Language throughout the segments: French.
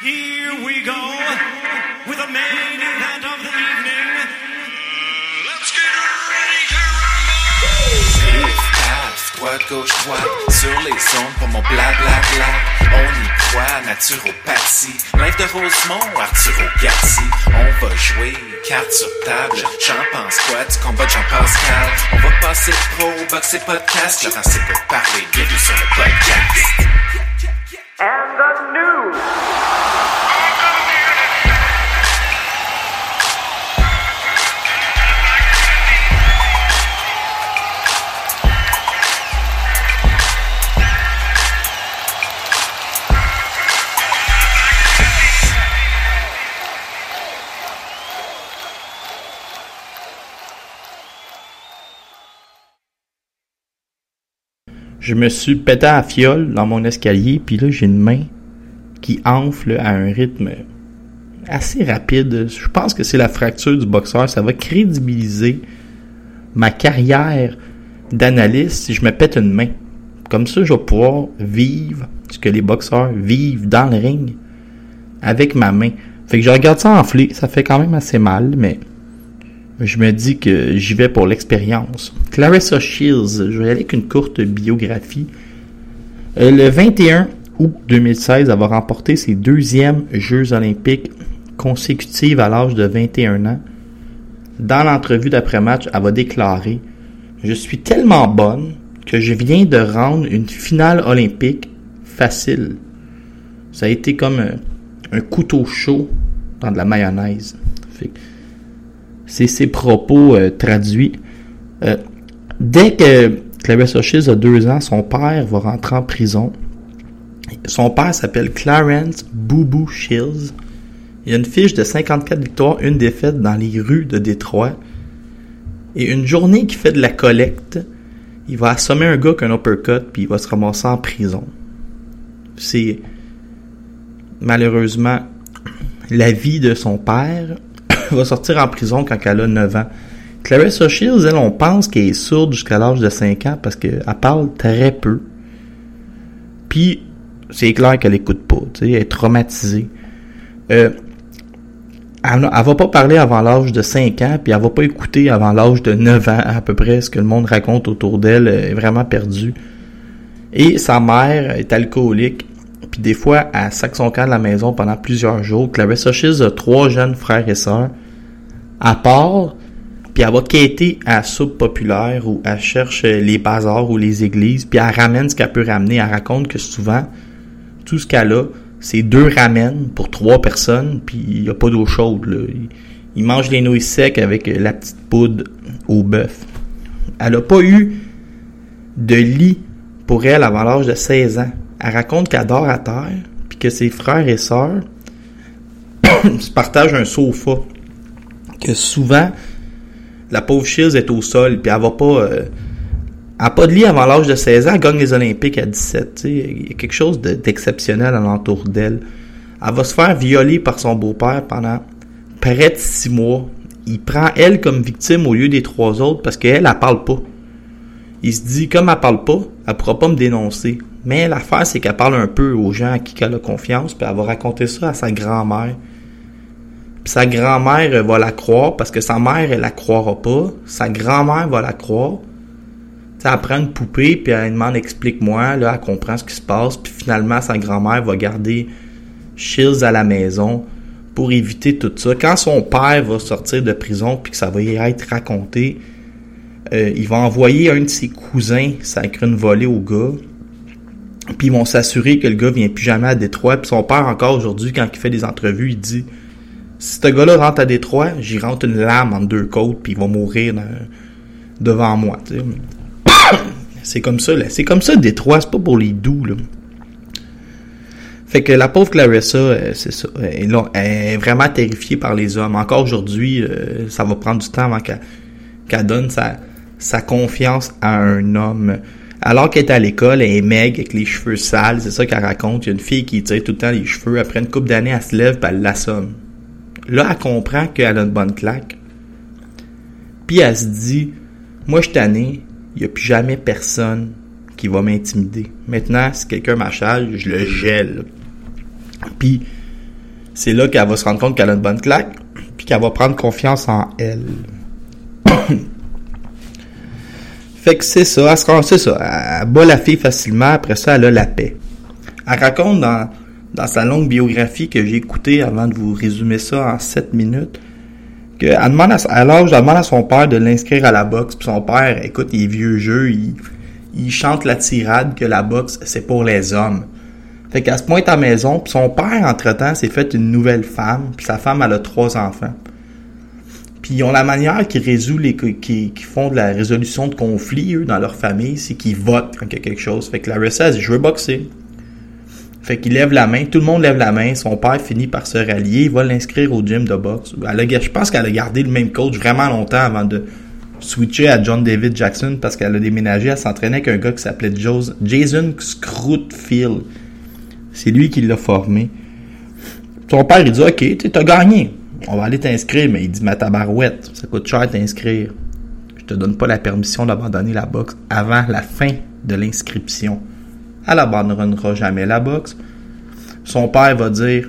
Here we go with the main event of the evening. Let's get ready to rumble! Droite, gauche, droite, sur les ondes pour mon blablabla. On y croit, naturopathie. Live de Rosemont, Arturo Garci. On va jouer, carte sur table. J'en pense quoi du combat de Jean-Pascal? On va passer pro, boxer podcast. Laurent c'est pour parler, bienvenue sur le podcast. Je me suis pété à fiole dans mon escalier, puis là, j'ai une main qui enfle à un rythme assez rapide. Je pense que c'est la fracture du boxeur. Ça va crédibiliser ma carrière d'analyste si je me pète une main. Comme ça, je vais pouvoir vivre ce que les boxeurs vivent dans le ring avec ma main. Fait que je regarde ça enfler. Ça fait quand même assez mal, mais je me dis que j'y vais pour l'expérience. Clarissa Shields, je vais aller avec une courte biographie. Euh, le 21 août 2016, elle va remporter ses deuxièmes Jeux olympiques consécutifs à l'âge de 21 ans. Dans l'entrevue d'après-match, elle va déclarer « Je suis tellement bonne que je viens de rendre une finale olympique facile. Ça a été comme un, couteau chaud dans de la mayonnaise. » c'est ses propos euh, traduits. Euh, dès que Clarissa Shields a deux ans, son père va rentrer en prison. Son père s'appelle Clarence Boubou Shields. Il a une fiche de 54 victoires, une défaite dans les rues de Détroit. Et une journée qui fait de la collecte, il va assommer un gars qu'un uppercut, puis il va se ramasser en prison. C'est malheureusement la vie de son père va sortir en prison quand elle a 9 ans. Clarissa Shields, elle, on pense qu'elle est sourde jusqu'à l'âge de 5 ans parce qu'elle parle très peu. Puis, c'est clair qu'elle écoute pas, elle est traumatisée. Euh, elle, elle va pas parler avant l'âge de 5 ans, puis elle va pas écouter avant l'âge de 9 ans, à peu près, ce que le monde raconte autour d'elle est vraiment perdu. Et sa mère est alcoolique, puis des fois, elle sac son camp de la maison pendant plusieurs jours. Clarissa Shields a trois jeunes frères et sœurs. À part, puis elle va quêter à la soupe populaire où elle cherche les bazars ou les églises, puis elle ramène ce qu'elle peut ramener. Elle raconte que souvent, tout ce qu'elle a, c'est deux ramen pour trois personnes, puis il n'y a pas d'eau chaude. Il mange les nouilles secs avec la petite poudre au bœuf. Elle n'a pas eu de lit pour elle avant l'âge de 16 ans. Elle raconte qu'elle dort à terre, puis que ses frères et sœurs se partagent un sofa. Que souvent, la pauvre Shields est au sol, puis elle va pas... Euh, elle n'a pas de lit avant l'âge de 16 ans, elle gagne les Olympiques à 17. tu sais. Il y a quelque chose de- d'exceptionnel alentour d'elle. Elle va se faire violer par son beau-père pendant près de six mois. Il prend elle comme victime au lieu des trois autres parce qu'elle, elle parle pas. Il se dit, comme elle parle pas, elle pourra pas me dénoncer. Mais l'affaire, c'est qu'elle parle un peu aux gens à qui elle a confiance, puis elle va raconter ça à sa grand-mère. Puis sa grand-mère va la croire parce que sa mère, elle la croira pas. Sa grand-mère va la croire. Tu sais, elle prend une poupée, puis elle demande explique-moi. Elle comprend ce qui se passe. Puis finalement, sa grand-mère va garder Shields à la maison pour éviter tout ça. Quand son père va sortir de prison, puis que ça va y être raconté, euh, il va envoyer un de ses cousins sacrer une volée au gars. Puis ils vont s'assurer que le gars vient plus jamais à Détroit. Puis son père, encore aujourd'hui, quand il fait des entrevues, il dit Si ce gars-là rentre à Détroit, j'y rentre une lame entre deux côtes, puis il va mourir devant moi. c'est comme ça, là. C'est comme ça, Détroit, c'est pas pour les doux, là. Fait que la pauvre Clarissa, euh, c'est ça. Elle, est vraiment terrifiée par les hommes. Encore aujourd'hui, euh, ça va prendre du temps avant qu'elle donne sa, sa confiance à un homme. Alors qu'elle est à l'école, elle est maigre avec les cheveux sales, c'est ça qu'elle raconte. Il y a une fille qui tire tout le temps les cheveux. Après une couple d'années, elle se lève et elle l'assomme. Là, elle comprend qu'elle a une bonne claque. Puis elle se dit, moi je tanné, il n'y a plus jamais personne qui va m'intimider. Maintenant, si quelqu'un m'achale, je le gèle. Puis c'est là qu'elle va se rendre compte qu'elle a une bonne claque, puis qu'elle va prendre confiance en elle. fait que c'est ça, elle se ça, elle bat la fille facilement, après ça, elle a la paix. Elle raconte dans, sa longue biographie que j'ai écoutée avant de vous résumer ça en 7 minutes, qu'elle demande à, alors, elle demande à son père de l'inscrire à la boxe, puis son père, écoute, il vieux jeu, il, chante la tirade que la boxe, c'est pour les hommes. Fait qu'elle se pointe à la maison, puis son père, entre-temps, s'est fait une nouvelle femme, puis sa femme, a trois enfants. Puis ils ont la manière résolvent les qui, qui font de la résolution de conflits, eux, dans leur famille, c'est qu'ils votent quand il y a quelque chose. Fait que Larissa, elle dit, je veux boxer. Fait qu'il lève la main, tout le monde lève la main, son père finit par se rallier, il va l'inscrire au gym de boxe. Elle a, je pense qu'elle a gardé le même coach vraiment longtemps avant de switcher à John David Jackson parce qu'elle a déménagé, elle s'entraînait avec un gars qui s'appelait Jason Scrutfield. C'est lui qui l'a formé. Son père, il dit, OK, t'as gagné. On va aller t'inscrire, mais il dit, ma tabarouette, ça coûte cher t'inscrire. Je te donne pas la permission d'abandonner la boxe avant la fin de l'inscription. Elle abandonnera jamais la boxe. Son père va dire,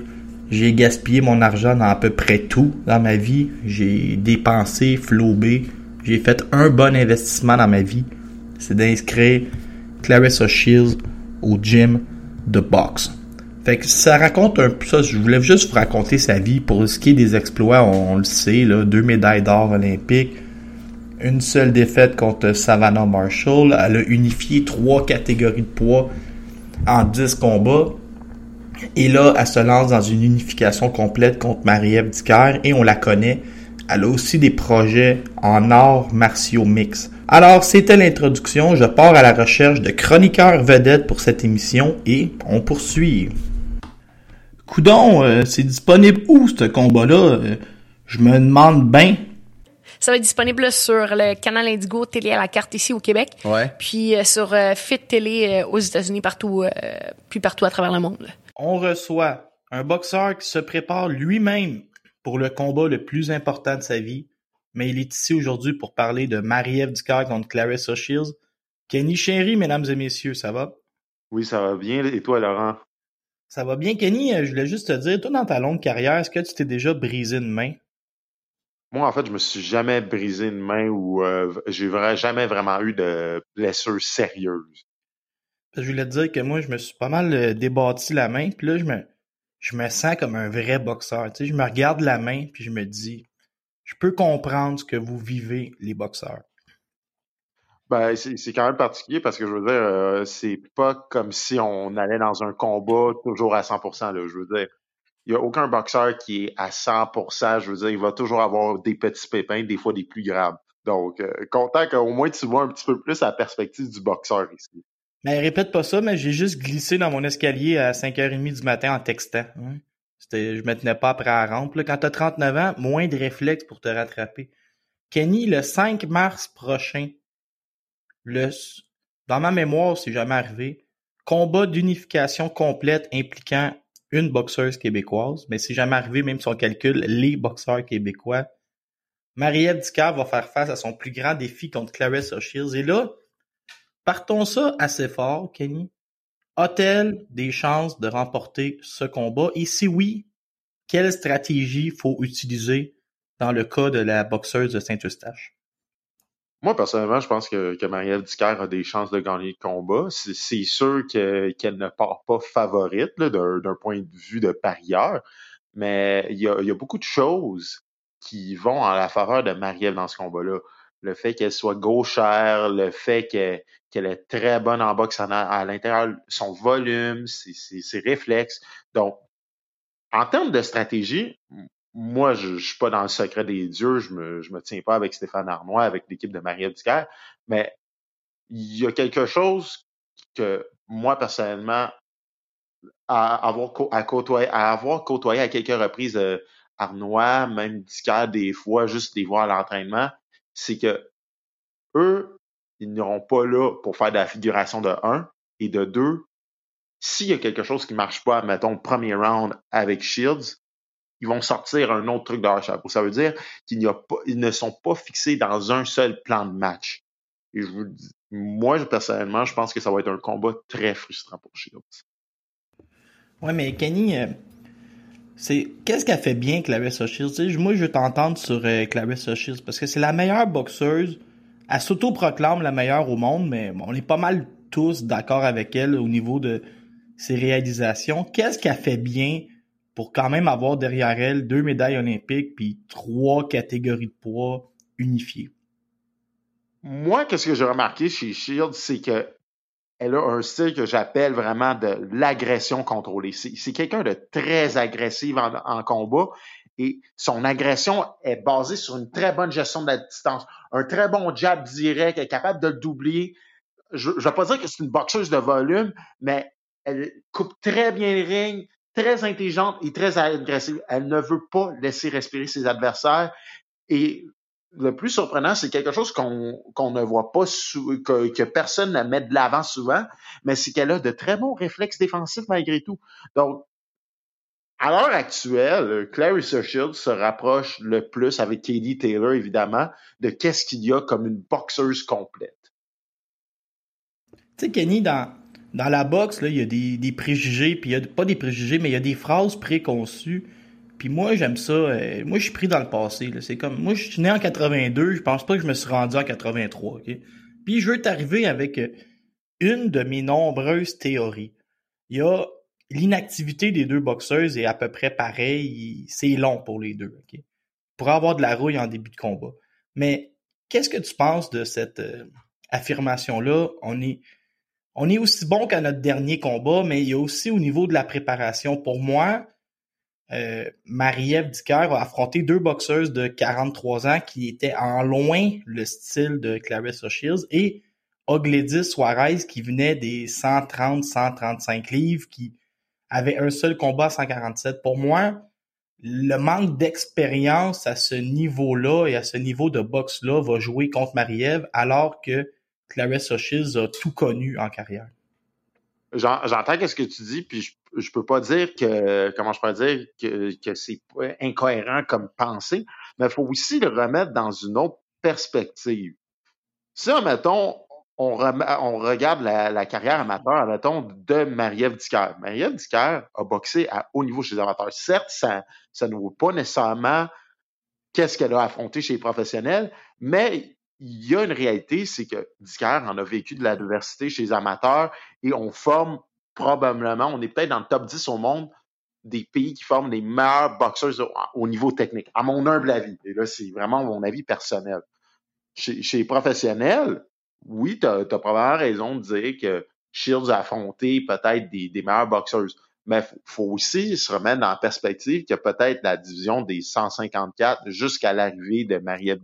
j'ai gaspillé mon argent dans à peu près tout dans ma vie. J'ai dépensé, flobé. J'ai fait un bon investissement dans ma vie. C'est d'inscrire Clarissa Shields au gym de boxe. Fait que ça raconte un peu ça. Je voulais juste vous raconter sa vie. Pour ce qui est des exploits, on, le sait, là, deux médailles d'or olympiques, une seule défaite contre Savannah Marshall. Elle a unifié trois catégories de poids en 10 combats. Et là, elle se lance dans une unification complète contre Marie-Ève et on la connaît. Elle a aussi des projets en arts martiaux mix. Alors, c'était l'introduction. Je pars à la recherche de chroniqueurs vedettes pour cette émission et on poursuit. Coudon, euh, c'est disponible où ce combat-là? Euh, je me demande bien. Ça va être disponible sur le canal Indigo télé à la carte ici au Québec. Ouais. Puis euh, sur euh, Fit télé euh, aux États-Unis partout euh, puis partout à travers le monde. On reçoit un boxeur qui se prépare lui-même pour le combat le plus important de sa vie, mais il est ici aujourd'hui pour parler de Marie-Ève Ducard contre Clarissa Shields. Kenny Chéri, mesdames et messieurs, ça va? Oui, ça va bien. Et toi, Laurent? Ça va bien, Kenny? Je voulais juste te dire, toi, dans ta longue carrière, est-ce que tu t'es déjà brisé une main? Moi, en fait, je me suis jamais brisé une main ou euh, j'ai jamais vraiment eu de blessure sérieuse. Je voulais te dire que moi, je me suis pas mal euh, débattu la main, puis là, je me, je me sens comme un vrai boxeur. Tu sais, je me regarde la main, puis je me dis, je peux comprendre ce que vous vivez, les boxeurs. Ben, c'est quand même particulier parce que je veux dire, euh, c'est pas comme si on allait dans un combat toujours à 100%. Là, je veux dire, il y a aucun boxeur qui est à 100%. Je veux dire, il va toujours avoir des petits pépins, des fois des plus graves. Donc, euh, content qu'au moins tu vois un petit peu plus la perspective du boxeur ici. Mais répète pas ça, mais j'ai juste glissé dans mon escalier à 5h30 du matin en textant. hein. C'était, je me tenais pas après la rampe. Là, quand t'as 39 ans, moins de réflexes pour te rattraper. Kenny, le 5 mars prochain, le, dans ma mémoire, c'est jamais arrivé, combat d'unification complète impliquant une boxeuse québécoise, mais c'est jamais arrivé, même si on calcule les boxeurs québécois. Marie-Ève Dicard va faire face à son plus grand défi contre Clarissa Shields. Et là, partons ça assez fort, Kenny. A-t-elle des chances de remporter ce combat? Et si oui, quelle stratégie faut utiliser dans le cas de la boxeuse de Saint-Eustache? Moi, personnellement, je pense que, que Marie-Ève Dicker a des chances de gagner le combat. C'est sûr que- qu'elle ne part pas favorite d'un point de vue de parieur, mais il y a, beaucoup de choses qui vont en la faveur de Marie-Ève dans ce combat-là. Le fait qu'elle soit gauchère, le fait qu'elle est très bonne en boxe a- à l'intérieur, son volume, ses, réflexes. Donc, en termes de stratégie, moi, je, je suis pas dans le secret des dieux, je me, je me tiens pas avec Stéphane Arnois, avec l'équipe de Marie-Ève Ducaire, mais il y a quelque chose que moi, personnellement, à avoir, à côtoyer, à avoir côtoyé à quelques reprises euh, Arnois, même Ducaire des fois, juste les voir à l'entraînement, c'est que eux, ils n'iront pas là pour faire de la figuration de un et de deux. S'il y a quelque chose qui marche pas, mettons, premier round avec Shields, ils vont sortir un autre truc de leur chapeau. Ça veut dire qu'ils ne sont pas fixés dans un seul plan de match. Et je vous dis, moi, personnellement, je pense que ça va être un combat très frustrant pour Shields. Ouais, mais Kenny, euh, c'est qu'est-ce qu'elle fait bien Clarissa Shields? Moi je veux t'entendre sur euh, Clarissa parce que c'est la meilleure boxeuse elle s'auto-proclame la meilleure au monde mais on est pas mal tous d'accord avec elle au niveau de ses réalisations qu'est-ce qu'elle fait bien pour quand même avoir derrière elle deux médailles olympiques puis trois catégories de poids unifiées Moi, qu'est-ce que j'ai remarqué chez Shields, c'est que elle a un style que j'appelle vraiment de l'agression contrôlée. C'est quelqu'un de très agressif en, en combat et son agression est basée sur une très bonne gestion de la distance. Un très bon jab direct, elle est capable de le doubler. Je ne vais pas dire que c'est une boxeuse de volume, mais elle coupe très bien les rings, très intelligente et très agressive. Elle ne veut pas laisser respirer ses adversaires. Et le plus surprenant, c'est quelque chose qu'on ne voit pas, que personne ne met de l'avant souvent, mais c'est qu'elle a de très bons réflexes défensifs malgré tout. Donc, à l'heure actuelle, Clarissa Shields se rapproche le plus avec Katie Taylor, évidemment, de qu'est-ce qu'il y a comme une boxeuse complète. Tu sais, Kenny, dans, dans la boxe, là, il y a des, préjugés, puis il y a pas des préjugés, mais il y a des phrases préconçues. Puis moi, j'aime ça. euh, moi, je suis pris dans le passé. C'est comme, moi, je suis né en 82, je pense pas que je me suis rendu en 83. ok? Puis je veux t'arriver avec euh, une de mes nombreuses théories. Il y a l'inactivité des deux boxeuses est à peu près pareil. C'est long pour les deux. Pour avoir de la rouille en début de combat. Mais qu'est-ce que tu penses de cette euh, affirmation-là? On est on est aussi bon qu'à notre dernier combat, mais il y a aussi au niveau de la préparation. Pour moi, euh, Marie-Ève Dicker a affronté deux boxeuses de 43 ans qui étaient en loin le style de Clarissa Shields et Ogledis Suarez qui venait des 130, 135 livres, qui avait un seul combat à 147. Pour moi, le manque d'expérience à ce niveau-là et à ce niveau de boxe-là va jouer contre Marie-Ève alors que Clarissa Shields a tout connu en carrière. J'en- J'entends qu'est-ce que tu dis, puis je, je peux pas dire que, comment je peux dire, que, c'est incohérent comme pensée, mais il faut aussi le remettre dans une autre perspective. Si, mettons, on, on regarde la, la carrière amateur, mettons, de Marie-Ève Dicker. Marie-Ève Dicker a boxé à haut niveau chez les amateurs. Certes, ça, ça ne vaut pas nécessairement qu'est-ce qu'elle a affronté chez les professionnels, mais il y a une réalité, c'est que Dicker en a vécu de l'adversité chez les amateurs et on forme probablement, on est peut-être dans le top 10 au monde des pays qui forment les meilleurs boxeurs au, au niveau technique, à mon humble avis. Et là, c'est vraiment mon avis personnel. Chez, chez les professionnels, oui, tu as, probablement raison de dire que Shields a affronté peut-être des, des meilleures boxeuses. Mais faut, faut aussi se remettre la perspective que peut-être la division des 154 jusqu'à l'arrivée de Marie-Ève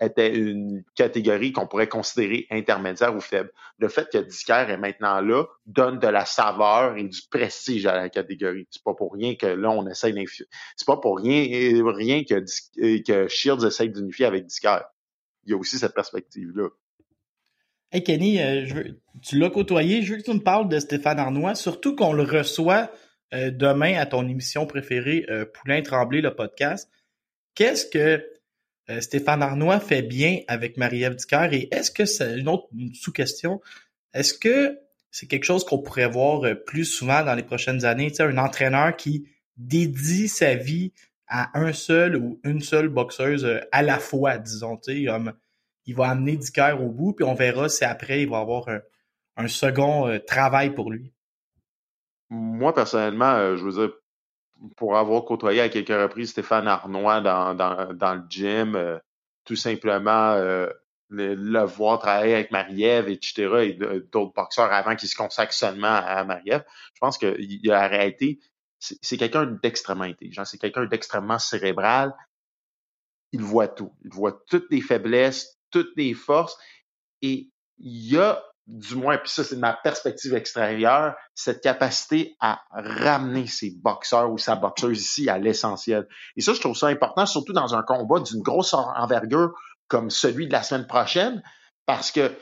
était une catégorie qu'on pourrait considérer intermédiaire ou faible. Le fait que Dicker est maintenant là donne de la saveur et du prestige à la catégorie. C'est pas pour rien que là on essaie d'infier. C'est pas pour rien rien que que Shields essaie d'unifier avec Dicker. Il y a aussi cette perspective là. Hey Kenny, euh, tu l'as côtoyé, je veux que tu me parles de Stéphane Arnois, surtout qu'on le reçoit euh, demain à ton émission préférée, euh, Poulain Tremblay, le podcast. Qu'est-ce que euh, Stéphane Arnois fait bien avec Marie-Ève Dicker et est-ce que c'est une autre sous-question, est-ce que c'est quelque chose qu'on pourrait voir euh, plus souvent dans les prochaines années, tu sais, un entraîneur qui dédie sa vie à un seul ou une seule boxeuse euh, à la fois, disons, tu sais, il va amener Dicker au bout, puis on verra si après il va avoir un, un second travail pour lui. Moi personnellement, je veux dire pour avoir côtoyé à quelques reprises Stéphane Arnois dans, dans, dans le gym, euh, tout simplement euh, le, voir travailler avec Marie-Ève, etc., et d'autres boxeurs avant qu'ils se consacrent seulement à Marie-Ève, je pense que il y a c'est c'est quelqu'un d'extrêmement intelligent, c'est quelqu'un d'extrêmement cérébral. Il voit tout. Il voit toutes les faiblesses, toutes les forces, et il y a, du moins, puis ça c'est de ma perspective extérieure, cette capacité à ramener ses boxeurs ou sa boxeuse ici à l'essentiel. Et ça, je trouve ça important, surtout dans un combat d'une grosse en- envergure comme celui de la semaine prochaine, parce que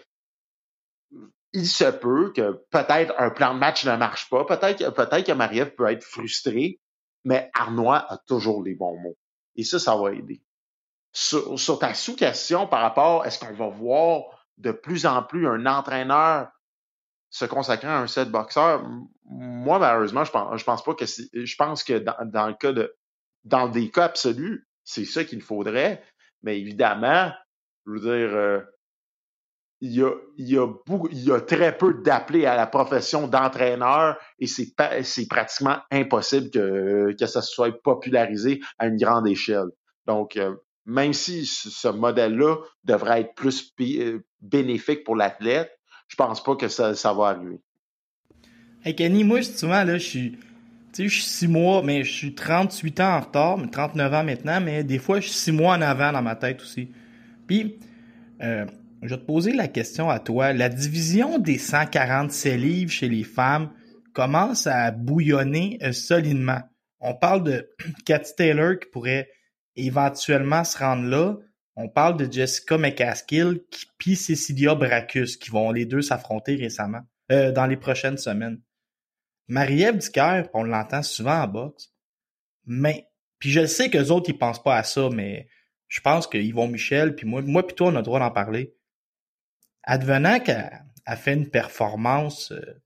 il se peut que peut-être un plan de match ne marche pas, peut-être que, peut-être que Marie-Ève peut être frustrée, mais Arnois a toujours les bons mots. Et ça, ça va aider. Sur, sur ta sous-question par rapport, est-ce qu'on va voir de plus en plus un entraîneur se consacrer à un seul boxeur, m- moi, malheureusement, je pense, pas que je pense que dans, le cas de, dans des cas absolus, c'est ça qu'il faudrait. Mais évidemment, je veux dire, euh, il y a, beaucoup, il y a très peu d'appelés à la profession d'entraîneur et c'est c'est pratiquement impossible que, que ça soit popularisé à une grande échelle. Donc, euh, même si ce modèle-là devrait être plus euh, bénéfique pour l'athlète, je pense pas que ça, va arriver. Hey Kenny, moi, souvent, là, je suis. Tu sais, je suis 6 mois, mais je suis 38 ans en retard, mais 39 ans maintenant, mais des fois, je suis 6 mois en avant dans ma tête aussi. Puis, euh, je vais te poser la question à toi. La division des 147 livres chez les femmes commence à bouillonner euh, solidement. On parle de Cathy Taylor qui pourrait éventuellement se rendre là. On parle de Jessica McCaskill puis Cecilia Bracus qui vont les deux s'affronter récemment, euh, dans les prochaines semaines. Marie-Ève Dicker, on l'entend souvent en boxe, mais puis je sais que autres ils pensent pas à ça, mais je pense que Yvon Michel puis moi, moi puis toi on a le droit d'en parler. Advenant qu'elle a fait une performance euh,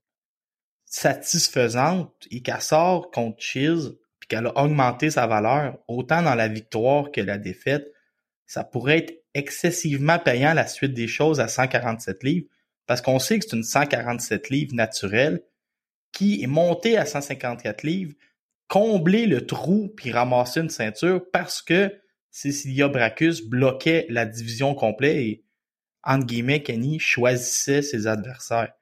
satisfaisante et qu'elle sort contre Chiz qu'elle a augmenté sa valeur autant dans la victoire que la défaite, ça pourrait être excessivement payant la suite des choses à 147 livres parce qu'on sait que c'est une 147 livres naturelle qui est montée à 154 livres, combler le trou puis ramasser une ceinture parce que Cecilia Bracus bloquait la division complète et, entre guillemets, Kenny choisissait ses adversaires.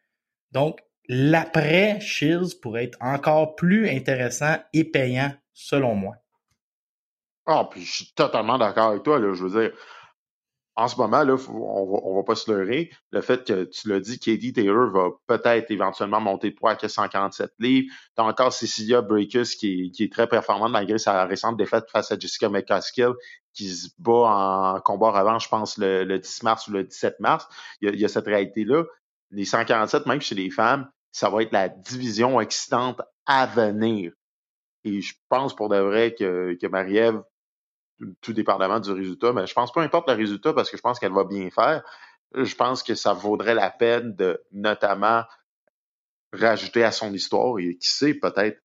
Donc, l'après Shields pourrait être encore plus intéressant et payant, selon moi. Ah, puis je suis totalement d'accord avec toi, là. Je veux dire, en ce moment, là, on va, va pas se leurrer. Le fait que tu l'as dit, Katie Taylor va peut-être éventuellement monter de poids à 147 livres. T'as encore Cecilia Breakus qui est, très performante malgré sa récente défaite face à Jessica McCaskill qui se bat en combat revanche, je pense, le, le 10 mars ou le 17 mars. Il y a cette réalité-là. Les 147, même chez les femmes, ça va être la division excitante à venir. Et je pense pour de vrai que, que Marie-Ève tout dépendamment du résultat, mais je pense peu importe le résultat parce que je pense qu'elle va bien faire. Je pense que ça vaudrait la peine de notamment rajouter à son histoire et qui sait peut-être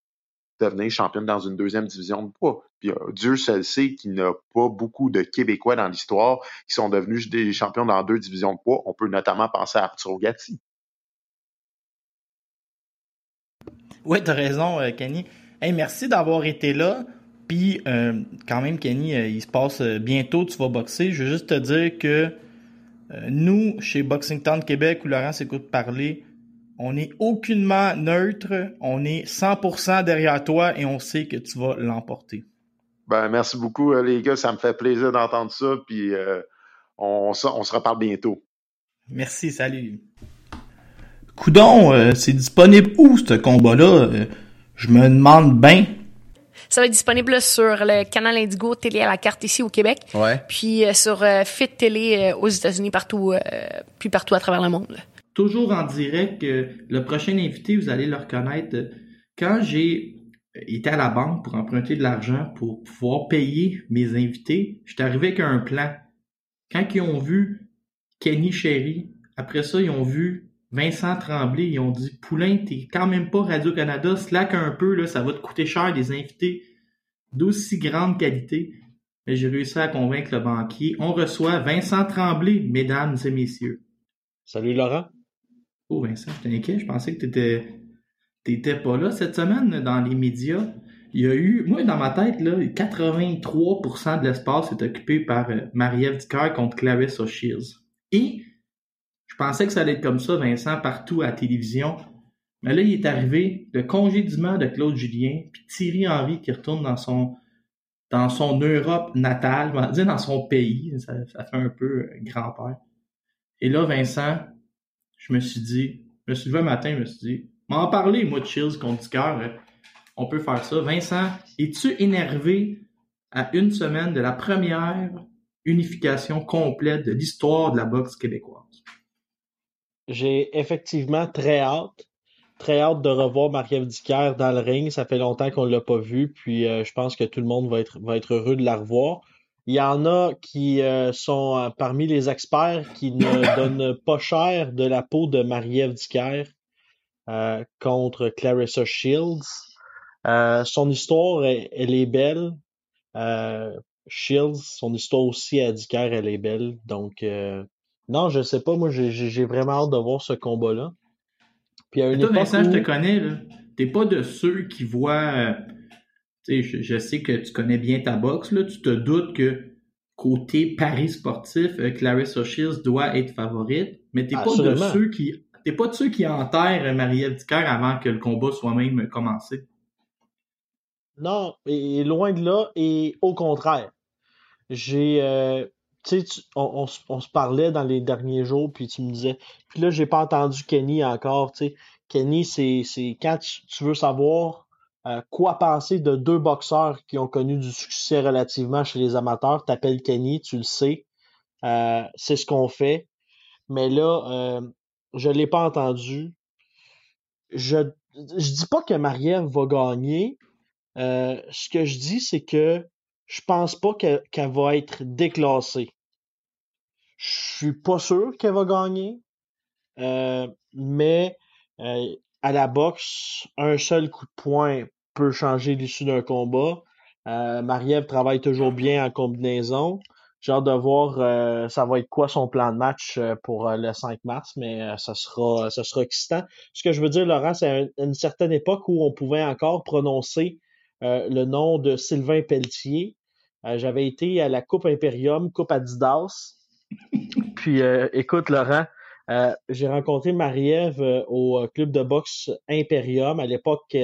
devenir championne dans une deuxième division de poids. Puis euh, Dieu seul sait qu'il n'y a pas beaucoup de Québécois dans l'histoire qui sont devenus des champions dans deux divisions de poids. On peut notamment penser à Arturo Gatti. Ouais, t'as raison, euh, Kenny. Hey, merci d'avoir été là. Puis, euh, quand même, Kenny, euh, il se passe euh, bientôt, tu vas boxer. Je veux juste te dire que nous, chez Boxing Town Québec, où Laurent s'écoute parler, on est aucunement neutre. On est 100% derrière toi et on sait que tu vas l'emporter. Ben, merci beaucoup, les gars. Ça me fait plaisir d'entendre ça. Puis on, se- on se reparle bientôt. Merci, salut. Coudon, euh, c'est disponible où, ce combat-là? Euh, je me demande bien. Ça va être disponible sur le canal Indigo télé à la carte ici au Québec. Ouais. Puis euh, sur euh, Fit Télé euh, aux États-Unis, partout, euh, puis partout à travers le monde. toujours en direct. euh, le prochain invité, vous allez le reconnaître. Quand j'ai été à la banque pour emprunter de l'argent pour pouvoir payer mes invités, j'étais arrivé avec un plan. Quand ils ont vu Kenny Sherry, après ça, ils ont vu Vincent Tremblay, ils ont dit Poulain, t'es quand même pas Radio-Canada, slack un peu, là, ça va te coûter cher des invités d'aussi grande qualité. Mais j'ai réussi à convaincre le banquier. On reçoit Vincent Tremblay, mesdames et messieurs. Salut Laurent. Oh Vincent, je t'inquiète, je pensais que t'étais t'étais pas là cette semaine dans les médias. Il y a eu, moi dans ma tête, là, 83% de l'espace est occupé par euh, Marie-Ève Dicker contre Clarissa Shields. Et pensais que ça allait être comme ça, Vincent, partout à la télévision. Mais là, il est arrivé le congédiement de Claude Julien, puis Thierry Henry qui retourne dans son dans son Europe natale, on va dire dans son pays, ça, fait un peu euh, grand-père. Et là, Vincent, je me suis dit, je me suis levé un matin, je me suis dit, m'en parler, moi, de Chills contre Dicker, euh, on peut faire ça. Vincent, es-tu énervé à une semaine de la première unification complète de l'histoire de la boxe québécoise? J'ai effectivement très hâte. Très hâte de revoir Marie-Ève Dicker dans le ring. Ça fait longtemps qu'on ne l'a pas vue, puis euh, je pense que tout le monde va être, va être heureux de la revoir. Il y en a qui euh, sont euh, parmi les experts qui ne donnent pas cher de la peau de Marie-Ève Dicker. euh, contre Clarissa Shields. Euh, son histoire, elle, elle est belle. Euh, Shields, son histoire aussi à Dicker, elle est belle. Donc, euh, non, je sais pas. Moi, j'ai- vraiment hâte de voir ce combat-là. Puis à une Toi, époque Vincent, je te connais. T'es pas de ceux qui voient. euh, tu sais, je, je sais que tu connais bien ta boxe, là. Tu te doutes que côté paris sportif, euh, Clarissa Shields doit être favorite, mais t'es pas de ceux qui. T'es pas de ceux qui enterrent Marie-Ève Dicker avant que le combat soit même commencé. Non, et, et loin de là, et au contraire. J'ai, euh, tu sais, on, on, se- parlait dans les derniers jours, puis tu me disais, puis là, j'ai pas entendu Kenny encore, tu sais. Kenny, c'est, quand tu, veux savoir euh, quoi penser de deux boxeurs qui ont connu du succès relativement chez les amateurs, t'appelles Kenny, tu le sais. Euh, c'est ce qu'on fait. Mais là, euh, je l'ai pas entendu. Je, je dis pas que Marie-Ève va gagner, euh, ce que je dis, c'est que je pense pas que- qu'elle va être déclassée. Je suis pas sûr qu'elle va gagner, euh, mais euh, à la boxe, un seul coup de poing peut changer l'issue d'un combat. Euh, Marie-Ève travaille toujours bien en combinaison. J'ai hâte de voir euh, ça va être quoi son plan de match pour le 5 mars, mais ça sera ça sera excitant. Ce que je veux dire, Laurent, c'est à une, certaine époque où on pouvait encore prononcer le nom de Sylvain Pelletier. Euh, J'avais été à la Coupe Imperium, Coupe Adidas. Puis euh, écoute, Laurent, euh, j'ai rencontré Marie-Ève euh, au euh, club de boxe Imperium. À l'époque,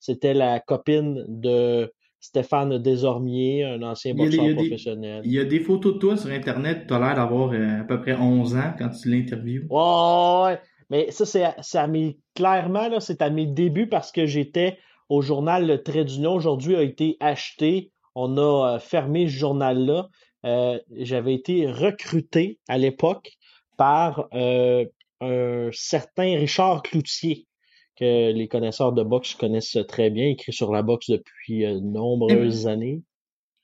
c'était la copine de Stéphane Desormier, un ancien boxeur il des- professionnel. Il y a des photos de toi sur Internet, t'as l'air d'avoir euh, à peu près 11 ans quand tu l'interviews. Ouais, ouais. mais ça, c'est à mes, clairement, là, c'est à mes débuts parce que j'étais au journal Le Trait d'Union. Aujourd'hui a été acheté. On a euh, fermé ce journal-là. Euh, J'avais été recruté à l'époque par euh, un certain Richard Cloutier, que les connaisseurs de boxe connaissent très bien, écrit sur la boxe depuis euh, de nombreuses années.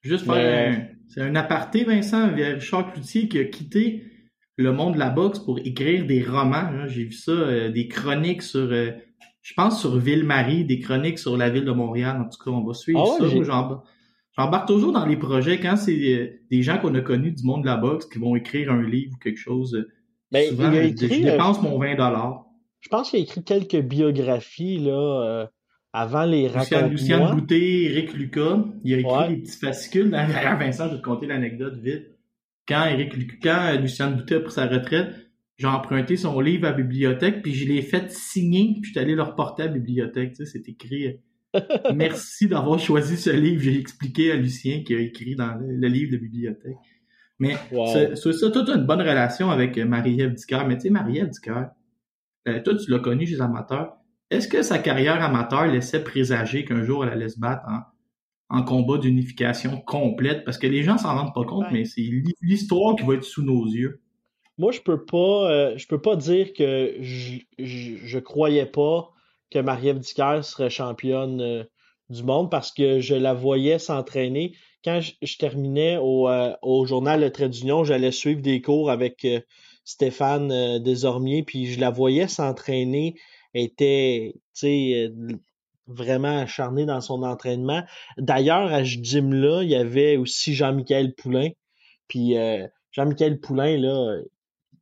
Juste Mais- faire un, c'est un aparté, Vincent, Richard Cloutier qui a quitté le monde de la boxe pour écrire des romans. hein. J'ai vu ça, euh, des chroniques sur, euh, je pense sur Ville-Marie, des chroniques sur la ville de Montréal. En tout cas, on va suivre Ah ouais, ça. J'embarque toujours dans les projets quand c'est euh, des gens qu'on a connus du monde de la boxe qui vont écrire un livre ou quelque chose. euh, Ben, Souvent, il a je- écrit, je euh, dépense mon 20 dollars. Je pense qu'il a écrit quelques biographies là, euh, avant les Lucien, raconte Lucien Boutet, Eric Lucas, il a écrit Ouais. des petits fascicules. D'ailleurs, Vincent, je vais te conter l'anecdote vite. Quand Eric Lucas, quand Lucien Boutet a pris sa retraite, j'ai emprunté son livre à la bibliothèque, puis je l'ai fait signer, puis je suis allé le reporter à la bibliothèque. Tu sais, c'est écrit Merci d'avoir choisi ce livre. J'ai expliqué à Lucien qui a écrit dans le, le livre de bibliothèque. Mais Wow. c'est ça, toi, tu as une bonne relation avec euh, Marie-Ève Dicker. Mais tu sais, Marie-Ève Dicker, euh, toi, tu l'as connue chez les amateurs. Est-ce que sa carrière amateur laissait présager qu'un jour elle allait se battre en, en combat d'unification complète? Parce que les gens s'en rendent pas compte, Ouais. mais c'est l'hi- l'histoire qui va être sous nos yeux. Moi, je peux pas, euh, je peux pas dire que je, je, je croyais pas que Marie-Ève Dicker serait championne euh, du monde parce que je la voyais s'entraîner. Quand je, terminais au, euh, au journal Le Trait d'Union, j'allais suivre des cours avec euh, Stéphane Desormier, puis je la voyais s'entraîner. Elle était, vraiment acharnée dans son entraînement. D'ailleurs, à ce gym-là, il y avait aussi Jean-Michel Poulain. Puis Jean-Michel Poulain, là,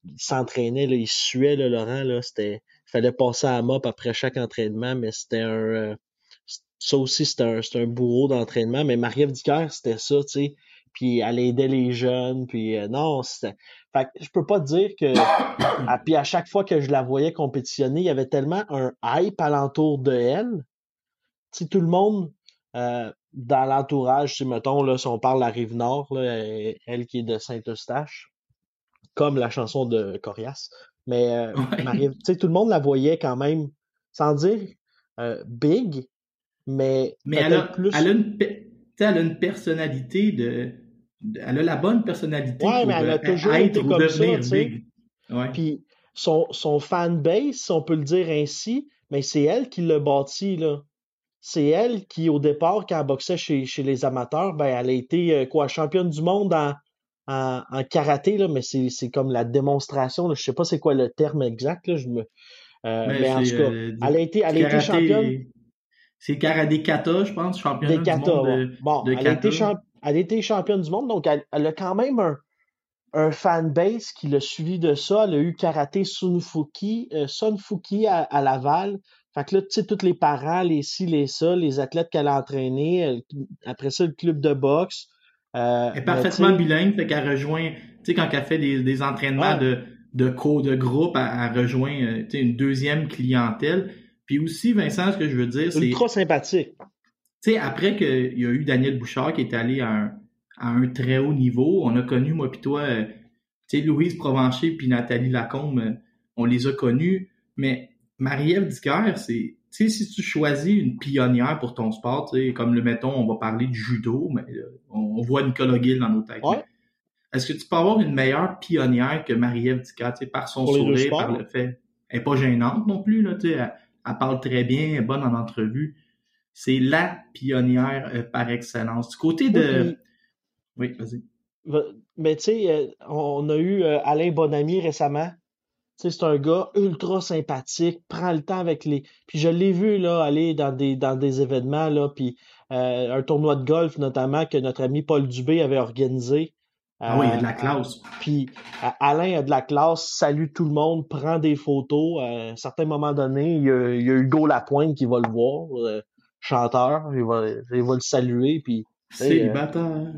il s'entraînait, il suait, là, Laurent, là, c'était, fallait passer à mop après chaque entraînement, mais c'était un, euh, ça aussi, c'était un, un bourreau d'entraînement, mais Marie-Ève c'était ça, tu sais, puis elle aidait les jeunes, puis euh, non, c'était, fait que je peux pas dire que, puis à chaque fois que je la voyais compétitionner, il y avait tellement un hype alentour de elle, tu tout le monde, euh, dans l'entourage, sais, mettons, là, si on parle de la Rive-Nord, là, elle, elle qui est de Saint-Eustache, comme la chanson de Corias. Mais euh, Ouais. Marie- tout le monde la voyait quand même, sans dire euh, big, mais, Mais elle a, plus. elle, a une, elle a une personnalité de, Elle a la bonne personnalité Ouais, pour mais elle a euh, toujours être été comme devenir ça, big. Ouais. Puis son, son fanbase, si on peut le dire ainsi, mais c'est elle qui l'a bâti, là. C'est elle qui, au départ, quand elle boxait chez, chez les amateurs, ben, elle a été, quoi, championne du monde en, en, en karaté, là, mais c'est, c'est comme la démonstration, là. Je sais pas c'est quoi le terme exact, là. Je me, Euh, Mais mais en tout cas, euh, elle a été, elle a été championne C'est Karate Kata, je pense, championnat des du monde ouais. de, Bon, de elle a, été kata. champ- elle a été championne du monde, donc elle, elle a quand même un, un fanbase qui l'a suivi de ça. Elle a eu karaté Sunfuki, euh, Sunfuki à, à Laval. Fait que là, tu sais, tous les parents, les ci, les ça, les athlètes qu'elle a entraînés, après ça, le club de boxe. Euh, Elle est parfaitement tu bilingue, fait qu'elle rejoint, tu sais, quand elle fait des, des entraînements Ouais. de, de cours de groupe, elle, elle rejoint, euh, tu sais, une deuxième clientèle. Puis aussi, Vincent, ce que je veux dire, c'est, tu ultra sympathique. sais, après qu'il y a eu Daniel Bouchard qui est allé à un, à un très haut niveau, on a connu, moi puis toi, euh, tu sais, Louise Provencher puis Nathalie Lacombe, on les a connus, mais Marie-Ève Dicker, c'est, tu sais, si tu choisis une pionnière pour ton sport, tu sais, comme le mettons, on va parler du judo, mais euh, on, on voit Nicolas Gill dans nos têtes. Ouais. Est-ce que tu peux avoir une meilleure pionnière que Marie-Ève Dicker, tu sais, par son Pour sourire, par le fait. Elle est pas gênante non plus, là, tu sais, elle, elle parle très bien, elle est bonne en entrevue. C'est la pionnière euh, par excellence. Du côté de... Oui, Oui, vas-y. Va- Mais tu sais, euh, on a eu Alain Bonamy récemment. C'est un gars ultra sympathique, prend le temps avec les. Puis je l'ai vu là aller dans des dans des événements là, puis euh, un tournoi de golf notamment que notre ami Paul Dubé avait organisé. Ah oui, il y a Euh, de la classe. Puis euh, Alain a de la classe, salue tout le monde, prend des photos. À un certain moment donné, il y a, il y a Hugo Lapointe qui va le voir, euh, chanteur, il va, il va le saluer. Puis Célibataire.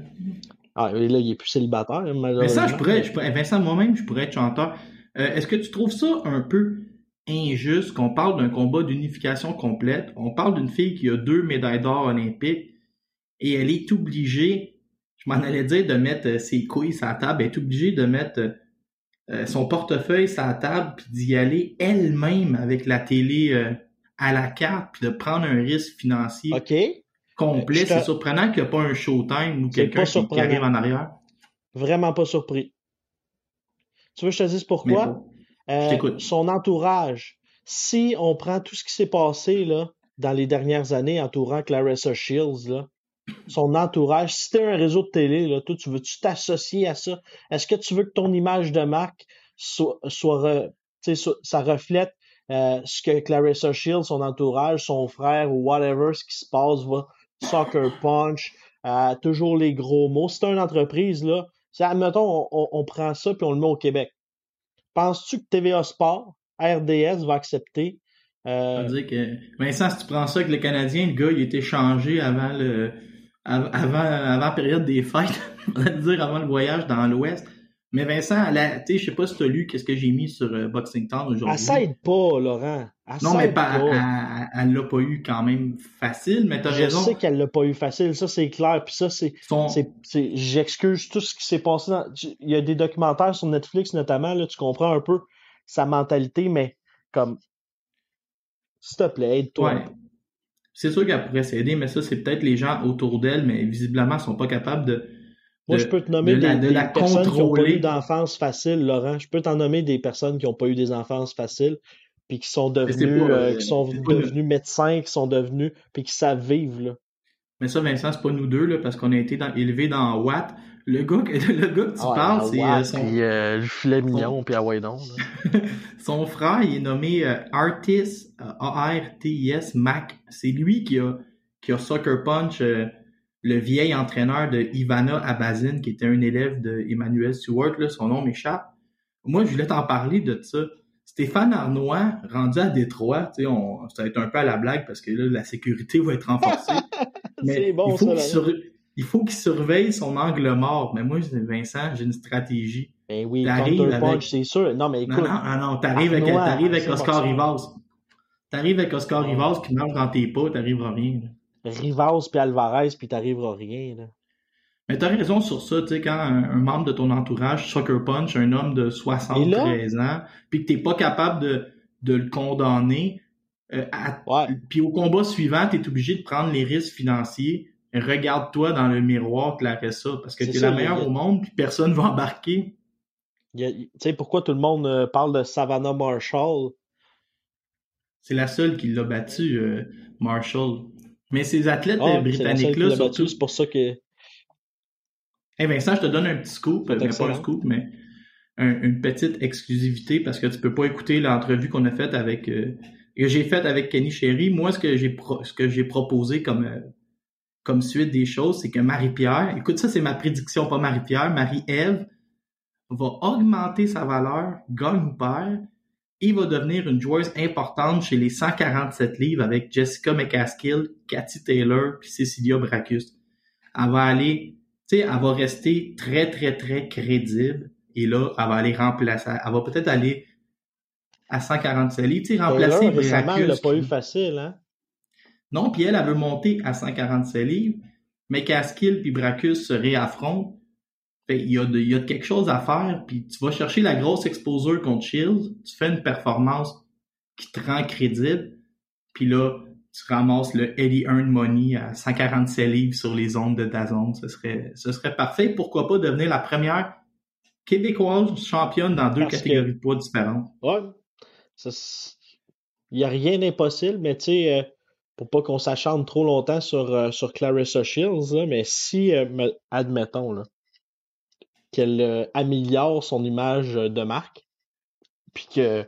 ah, et là, il est plus célibataire, Mais ça, je pourrais, je pourrais- Vincent, moi-même, je pourrais être chanteur. Euh, Est-ce que tu trouves ça un peu injuste qu'on parle d'un combat d'unification complète? On parle d'une fille qui a deux médailles d'or olympiques et elle est obligée, je m'en allais dire, de mettre euh, ses couilles sur la table, elle est obligée de mettre euh, son portefeuille sur la table puis d'y aller elle-même avec la télé euh, à la carte puis de prendre un risque financier OK. complet. Te- C'est surprenant qu'il n'y a pas un showtime ou quelqu'un qui, arrive en arrière. Vraiment pas surpris. Tu veux que je te dise Mais pourquoi? bon. Euh, son entourage. Si on prend tout ce qui s'est passé là, dans les dernières années entourant Clarissa Shields, là, son entourage, si tu un réseau de télé, là, toi, tu veux-tu t'associer à ça? Est-ce que tu veux que ton image de marque soit, ça reflète euh, ce que Clarissa Shields, son entourage, son frère ou whatever, ce qui se passe, va soccer punch, euh, toujours les gros mots. Si t'as une entreprise, là, c'est, admettons, on, on- prend ça puis on le met au Québec. Penses-tu que TVA Sport, RDS va accepter? euh, dire que, Vincent, si tu prends ça avec le Canadien, le gars, il été changé avant le, av- avant, avant la période des fêtes. Dire avant le voyage dans l'Ouest. Mais Vincent, a- tu sais, je sais pas si tu as lu qu'est-ce que j'ai mis sur euh, Boxing Town aujourd'hui. elle s'aide pas, Laurent. Elle Non, mais pas, pas. elle, l'a pas eu quand même facile, mais t'as Je raison. sais qu'elle l'a pas eu facile, ça c'est clair. Puis ça, c'est, Son- j'excuse tout ce qui s'est passé. Dans, il y a des documentaires sur Netflix notamment, là, tu comprends un peu sa mentalité, mais comme, s'il te plaît, aide-toi. Ouais. C'est sûr qu'elle pourrait s'aider, mais ça, c'est peut-être les gens autour d'elle, mais visiblement, sont pas capables de. Moi, de- je peux te nommer de des, la- de des la personnes qui n'ont pas eu d'enfance facile, Laurent. Je peux t'en nommer des personnes qui n'ont pas eu des enfances faciles, puis qui sont pas, euh, euh, qui sont devenus médecins, qui sont devenus, puis qui savent vivre, là. Mais ça, Vincent, c'est pas nous deux, là, parce qu'on a été dans, élevés dans Watt. Le gars que, le gars que tu Ah, parles, c'est euh, son, puis euh, le filet mignon, puis là. son frère, il est nommé euh, Artis, A-R-T-I-S, Mac. C'est lui qui a, qui a Soccer Punch, euh, le vieil entraîneur de Ivana Abazin, qui était un élève de Emmanuel Stewart, là, son nom m'échappe. Moi, je voulais t'en parler de ça. Stéphane Arnois, rendu à Détroit, tu sais, on, ça va être un peu à la blague parce que là, la sécurité va être renforcée. Mais C'est bon, il faut ça, sur- il faut qu'il surveille son angle mort. Mais moi, Vincent, j'ai une stratégie. Ben oui, T'arrives avec- c'est sûr. Non, mais Non, écoute, non, non, non, t'arrives avec, t'arrives avec Oscar. Rivas. T'arrives avec Oscar. Rivas qui marche dans tes pas, t'arriveras rien. là. Rivas puis Alvarez, puis t'arriveras rien, là. Mais t'as raison sur ça, tu sais, quand un, un membre de ton entourage, Sucker Punch, un homme de 73 ans, puis que t'es pas capable de, de le condamner, euh, à- Ouais. puis au combat suivant, t'es obligé de prendre les risques financiers. Regarde-toi dans le miroir, Clarissa, parce que t'es ça, la meilleure a- au monde, puis personne va embarquer. Tu sais, pourquoi tout le monde euh, parle de Savannah Marshall? C'est la seule qui l'a battu, euh, Marshall. Mais ces athlètes Ah, euh, britanniques-là, surtout, c'est pour ça que... Hey Vincent, je te donne un petit scoop, pas un scoop, mais un- une petite exclusivité parce que tu peux pas écouter l'entrevue qu'on a faite avec euh, que j'ai faite avec Kenny Sherry. Moi, ce que j'ai pro- ce que j'ai proposé comme euh, comme suite des choses, c'est que Marie-Pierre, écoute ça, c'est ma prédiction, pas Marie-Pierre, Marie-Ève va augmenter sa valeur, gagne ou perd, et va devenir une joueuse importante chez les 147 livres avec Jessica McCaskill, Cathy Taylor puis Cecilia Bracus. Elle va aller, tu sais, elle va rester très, très, très crédible. Et là, elle va aller remplacer, elle va peut-être aller à 147 livres, tu sais, remplacer Taylor, récemment, elle l'a pas eu facile, hein? non, puis elle, elle veut monter à 147 livres, mais Caskill puis Bracus se réaffrontent. Fait, il y a de, il y a de quelque chose à faire, puis tu vas chercher la grosse exposure contre Shields, tu fais une performance qui te rend crédible, puis là, tu ramasses le Eddie Earn Money à 147 livres sur les ondes de Dazone. Ce serait, ce serait parfait. Pourquoi pas devenir la première québécoise championne dans deux Parce que- catégories de poids différentes. Ouais. Il n'y a rien d'impossible, mais tu sais, euh, pour pas qu'on s'acharne trop longtemps sur, euh, sur Clarissa Shields, là, mais si, euh, me- admettons, là, qu'elle euh, améliore son image euh, de marque, puis que,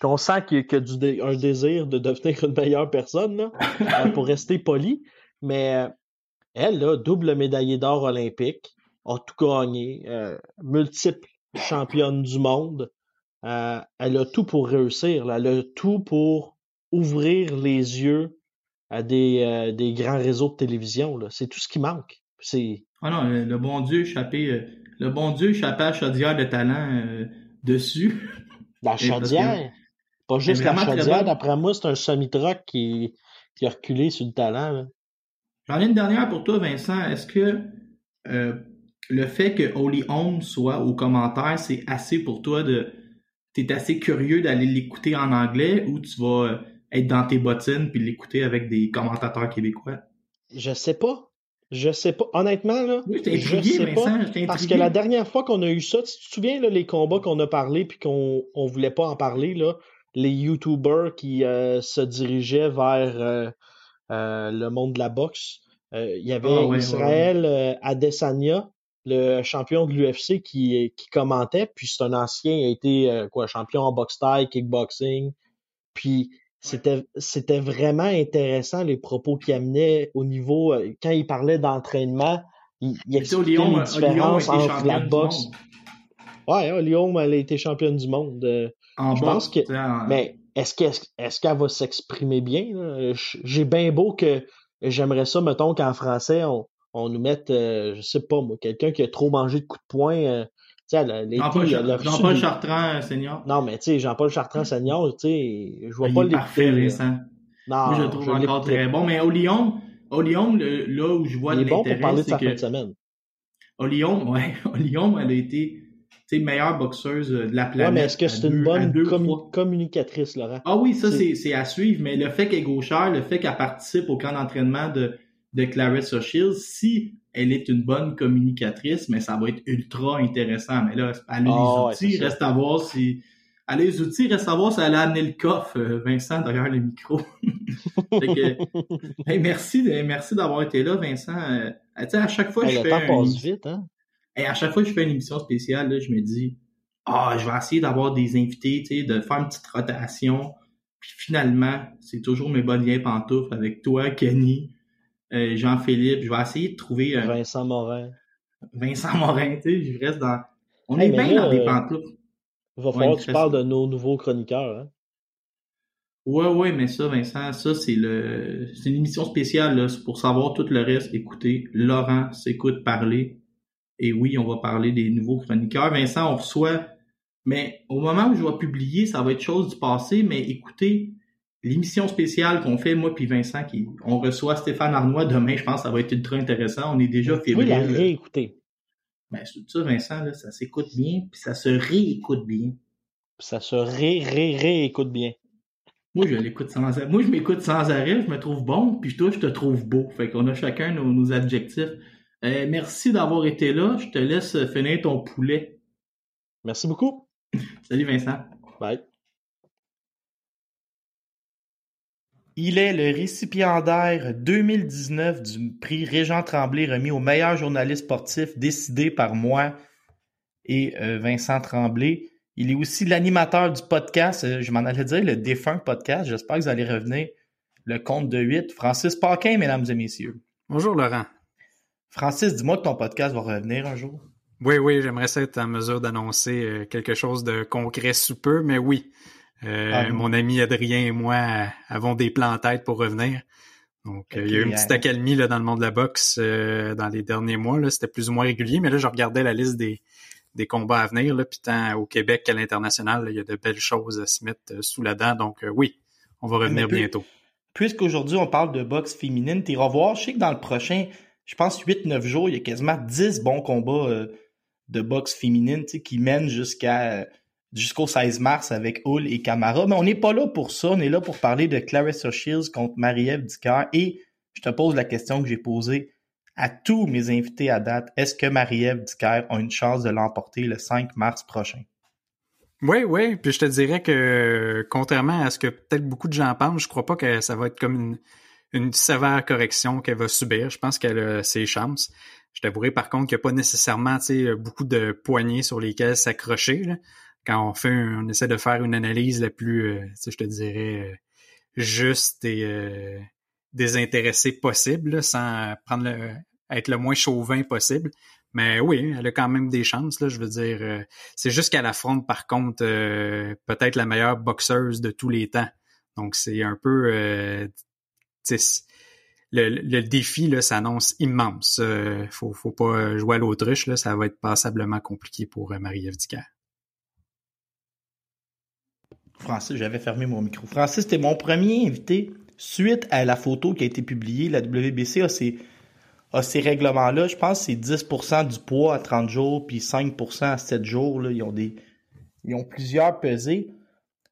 qu'on sent qu'il y a, du un désir de devenir une meilleure personne, là, euh, pour rester poli, mais elle, là, double médaillée d'or olympique, a tout gagné, euh, multiple championne du monde, euh, elle a tout pour réussir, là. elle a tout pour ouvrir les yeux à des, euh, des grands réseaux de télévision. là. C'est tout ce qui manque. C'est Ah non, le, le bon Dieu échappé, euh, le bon Dieu échappé à chaudière de talent euh, dessus. la chaudière? Pas juste la chaudière, d'après moi, c'est un semi-truck qui, qui a reculé sur le talent. J'en ai une dernière pour toi, Vincent. Est-ce que euh, le fait que Holy Home soit au commentaire, c'est assez pour toi de. T'es assez curieux d'aller l'écouter en anglais ou tu vas euh, être dans tes bottines puis l'écouter avec des commentateurs québécois? Je sais pas. Je sais pas. Honnêtement, là, Oui, je intrigué, sais pas. Vincent. Parce que la dernière fois qu'on a eu ça, tu te souviens là, les combats qu'on a parlé puis qu'on on voulait pas en parler là, les YouTubers qui euh, se dirigeaient vers euh, euh, le monde de la boxe. Euh, Il y avait Ah, ouais, Israël euh, Adesanya, le champion de l'UFC qui qui commentait, puis c'est un ancien, il a été euh, quoi champion en boxe taille, kickboxing, puis c'était c'était vraiment intéressant les propos qu'il amenait au niveau euh, quand il parlait d'entraînement, il, il expliquait Lyon, les euh, différences entre la boxe. Ouais, Lyon, elle a été championne du monde. euh, En je boxe, pense que- en- mais est-ce qu'elle est-ce qu'elle va s'exprimer bien? là? J'ai bien beau que j'aimerais ça, mettons, qu'en français, on, on nous mette, euh, je sais pas moi, quelqu'un qui a trop mangé de coups de poing. euh, Jean-Paul Chartrand, senior. Non, mais tu sais, Jean-Paul Chartrand senior, tu sais, je vois Il pas est parfait. Vincent. Non, Moi, je le trouve je encore très bon. Mais au Lyon, au Lyon, le- là où je vois Il de est bon pour l'intérêt, parler de c'est sa fin de que semaine. au Lyon, ouais, au Lyon, elle a été, tu sais, meilleure boxeuse euh, de la planète. Ouais, mais est-ce que c'est une bonne communicatrice, Laurent? Ah oui, ça, C'est- c'est c'est à suivre, mais le fait qu'elle est gauchère, le fait qu'elle participe au camp d'entraînement de, de Clarissa Shields, si elle est une bonne communicatrice, mais ça va être ultra intéressant. Mais là, elle a les Ah ouais, outils, reste à voir si... Elle a les outils, reste à voir si elle a amené le coffre, euh, Vincent, derrière le micro. Que, hey, merci merci d'avoir été là, Vincent. Euh, à chaque fois Hey, je le fais temps vite, hein? à chaque fois que je fais une émission spéciale, là, je me dis, ah, je vais essayer d'avoir des invités, tu sais, de faire une petite rotation. Puis finalement, c'est toujours mes bonnes liens pantoufles avec toi, Kenny, euh, Jean-Philippe. Je vais essayer de trouver euh, Vincent Morin. Vincent Morin, tu sais, je reste dans... On Hey, est bien là, dans des euh, pantoufles. Il va Ouais, falloir que tu parles de nos nouveaux chroniqueurs, hein? Ouais, ouais, mais ça, Vincent, ça, c'est le, c'est une émission spéciale, là. C'est pour savoir tout le reste. Écoutez, Laurent s'écoute parler. Et oui, on va parler des nouveaux chroniqueurs. Vincent, on reçoit, mais au moment où je vais publier, ça va être chose du passé, mais écoutez, l'émission spéciale qu'on fait, moi puis Vincent, qui, on reçoit Stéphane Arnois demain, je pense que ça va être ultra intéressant. On est déjà Vous pouvez la fébrile. réécouter. Ben, c'est ça, Vincent, là, ça s'écoute bien, puis ça se réécoute bien. Ça se ré, ré, réécoute bien. Moi, je l'écoute sans arrêt. Moi, je m'écoute sans arrêt, je me trouve bon, puis toi, je te trouve beau. Fait qu'on a chacun nos, nos adjectifs. Euh, merci d'avoir été là. Je te laisse finir ton poulet. Merci beaucoup. Salut Vincent. Bye. Il est le récipiendaire 2019 du prix Régent Tremblay remis au meilleur journaliste sportif décidé par moi. et euh, Vincent Tremblay. Il est aussi l'animateur du podcast, euh, je m'en allais dire le défunt podcast. J'espère que vous allez revenir. Le compte de 8. Francis Paquin, mesdames et messieurs. Bonjour Laurent. Francis, dis-moi que ton podcast va revenir un jour. Oui, oui, j'aimerais être en mesure d'annoncer euh, quelque chose de concret sous peu, mais oui. Euh, Ah, mon ami Adrien et moi avons des plans en tête pour revenir. Donc, il y a eu une Ok, petite accalmie là, dans le monde de la boxe euh, dans les derniers mois. là. C'était plus ou moins régulier, mais là, je regardais la liste des, des combats à venir. Là, puis tant au Québec qu'à l'international, il y a de belles choses à se mettre euh, sous la dent. Donc, euh, oui, on va revenir Mais peu- bientôt. Puisqu'aujourd'hui, on parle de boxe féminine, t'es revoir. Je sais que dans le prochain, je pense 8-9 jours, il y a quasiment 10 bons combats de boxe féminine tu qui mènent jusqu'à jusqu'au 16 mars avec Hull et Camara. Mais on n'est pas là pour ça. On est là pour parler de Clarissa Shields contre Marie-Ève Dicker. Et je te pose la question que j'ai posée à tous mes invités à date. Est-ce que Marie-Ève Dicker a une chance de l'emporter le 5 mars prochain? Oui, oui. Puis je te dirais que contrairement à ce que peut-être beaucoup de gens pensent, je crois pas que ça va être comme une, une sévère correction qu'elle va subir. Je pense qu'elle a ses chances. Je t'avouerai par contre qu'il n'y a pas nécessairement beaucoup de poignées sur lesquelles s'accrocher. Quand on fait on essaie de faire une analyse la plus, euh, je te dirais, euh, juste et euh, désintéressée possible, sans prendre le, être le moins chauvin possible. Mais oui, elle a quand même des chances, là, je veux dire. euh, c'est juste qu'elle affronte, par contre, peut-être la meilleure boxeuse de tous les temps. Donc, c'est un peu... le, défi là, s'annonce immense. Euh, faut, faut pas jouer à l'autruche, là, ça va être passablement compliqué pour Marie-Ève. Francis, j'avais fermé mon micro. Francis, c'était mon premier invité suite à la photo qui a été publiée. La WBC a ces, a ces règlements-là. Je pense que c'est 10% du poids à 30 jours, puis 5% à 7 jours. Là. Ils ont des. Ils ont plusieurs pesées.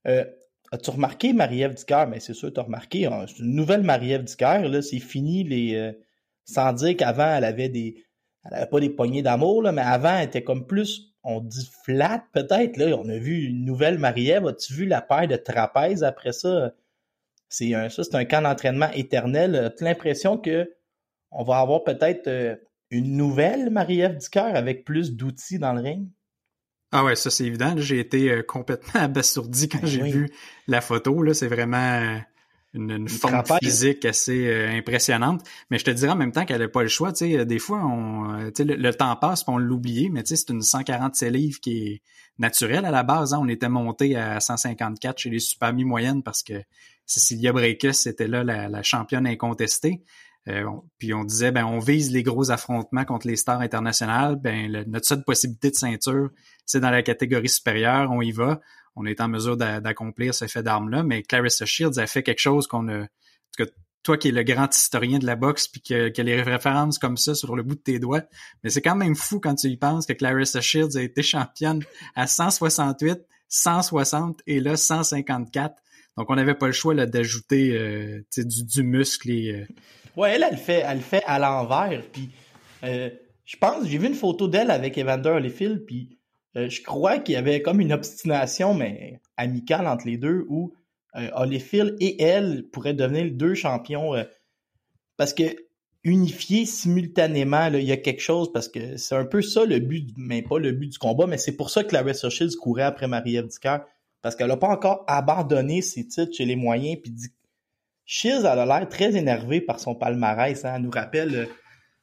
Euh, As-tu remarqué Marie-Ève Dicker? Mais c'est sûr, tu as remarqué. hein, une nouvelle Marie-Ève Dicker. Là, c'est fini les. euh, sans dire qu'avant, elle avait des. Elle avait pas des poignées d'amour, mais avant, elle était comme plus, on dit flat, peut-être. Là, on a vu une nouvelle Marie-Ève. As-tu vu la paire de trapèzes après ça? C'est un, ça, c'est un camp d'entraînement éternel. As-tu l'impression que on va avoir peut-être euh, une nouvelle Marie-Ève Dicker avec plus d'outils dans le ring? Ah ouais, ça c'est évident. J'ai été euh, complètement abasourdi quand Ben j'ai oui. vu la photo. Là, c'est vraiment euh, une, une physique assez euh, impressionnante. Mais je te dirais en même temps qu'elle n'a pas le choix. Tu sais, des fois, on, euh, tu sais, le, le temps passe, puis on l'oublie, mais tu sais, c'est une 147 livres qui est naturelle à la base. hein. On était monté à 154 chez les super moyennes parce que Cecilia Breakus était là la, la championne incontestée. Euh, puis on disait, ben on vise les gros affrontements contre les stars internationales. Ben notre seule possibilité de ceinture, c'est dans la catégorie supérieure. On y va. On est en mesure d'a- d'accomplir ce fait d'armes-là. Mais Clarissa Shields a fait quelque chose qu'on a. Toi qui es le grand historien de la boxe, puis que, que les références comme ça sur le bout de tes doigts, mais c'est quand même fou quand tu y penses que Clarissa Shields a été championne à 168, 160 et là 154. Donc on n'avait pas le choix d'ajouter euh, du, du muscle et euh, Ouais, elle, elle le fait, elle le fait à l'envers. Puis, euh, je pense, j'ai vu une photo d'elle avec Evander Holyfield, puis euh, je crois qu'il y avait comme une obstination, mais amicale entre les deux, où euh, Holyfield et elle pourraient devenir les deux champions. euh, parce que unifier simultanément, il y a quelque chose, parce que c'est un peu ça le but, mais pas le but du combat, mais c'est pour ça que Clarissa Shields courait après Marie-Ève Dicker, parce qu'elle n'a pas encore abandonné ses titres chez les moyens, puis Shields elle a l'air très énervée par son palmarès. Hein. Elle nous rappelle, euh,